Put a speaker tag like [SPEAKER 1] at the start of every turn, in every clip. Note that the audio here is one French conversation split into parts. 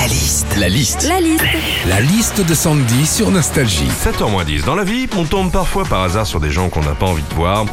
[SPEAKER 1] La liste. La liste.
[SPEAKER 2] La liste.
[SPEAKER 1] La liste de Sandy sur Nostalgie.
[SPEAKER 3] 7h10. Dans la vie, on tombe parfois par hasard sur des gens qu'on n'a pas envie de voir.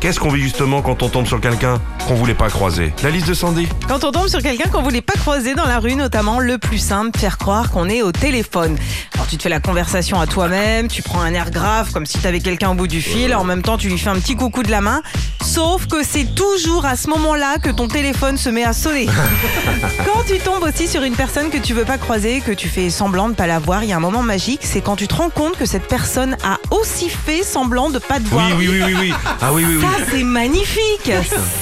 [SPEAKER 3] Qu'est-ce qu'on vit justement quand on tombe sur quelqu'un qu'on voulait pas croiser? La liste de Sandy
[SPEAKER 4] Quand on tombe sur quelqu'un qu'on voulait pas croiser dans la rue, notamment, le plus simple, faire croire qu'on est au téléphone. Alors tu te fais la conversation à toi-même, tu prends un air grave comme si t'avais quelqu'un au bout du fil, en même temps tu lui fais un petit coucou de la main. Sauf que c'est toujours à ce moment-là que ton téléphone se met à sonner. quand tu tombes aussi sur une personne que tu veux pas croiser, que tu fais semblant de pas la voir, il y a un moment magique, c'est quand tu te rends compte que cette personne a aussi fait semblant de pas te voir.
[SPEAKER 3] Oui, oui, oui, oui, oui. Ah oui, oui, oui.
[SPEAKER 4] Ça, c'est magnifique.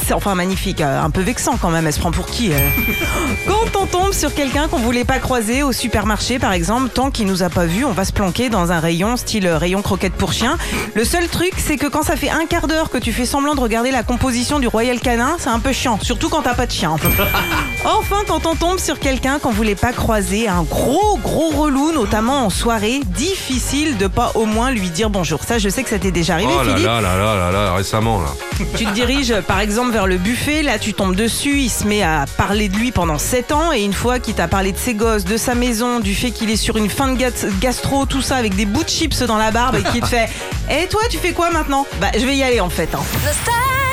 [SPEAKER 4] C'est- Enfin, magnifique, euh, un peu vexant quand même. Elle se prend pour qui Quand on tombe sur quelqu'un qu'on voulait pas croiser au supermarché, par exemple, tant qu'il nous a pas vu, on va se planquer dans un rayon style euh, rayon croquette pour chien. Le seul truc, c'est que quand ça fait un quart d'heure que tu fais semblant de regarder la composition du Royal Canin, c'est un peu chiant, surtout quand t'as pas de chien. Enfin, quand on tombe sur quelqu'un qu'on voulait pas croiser, un gros gros relou, notamment en soirée, difficile de pas au moins lui dire bonjour. Ça, je sais que ça t'est déjà arrivé,
[SPEAKER 3] Oh là
[SPEAKER 4] Philippe.
[SPEAKER 3] là là là là là, récemment là.
[SPEAKER 4] Tu te diriges par exemple vers le buffet, là tu tombes dessus, il se met à parler de lui pendant 7 ans et une fois qu'il t'a parlé de ses gosses, de sa maison, du fait qu'il est sur une fin de gas- gastro, tout ça avec des bouts de chips dans la barbe et qu'il te fait Et toi tu fais quoi maintenant? Bah je vais y aller en fait. hein.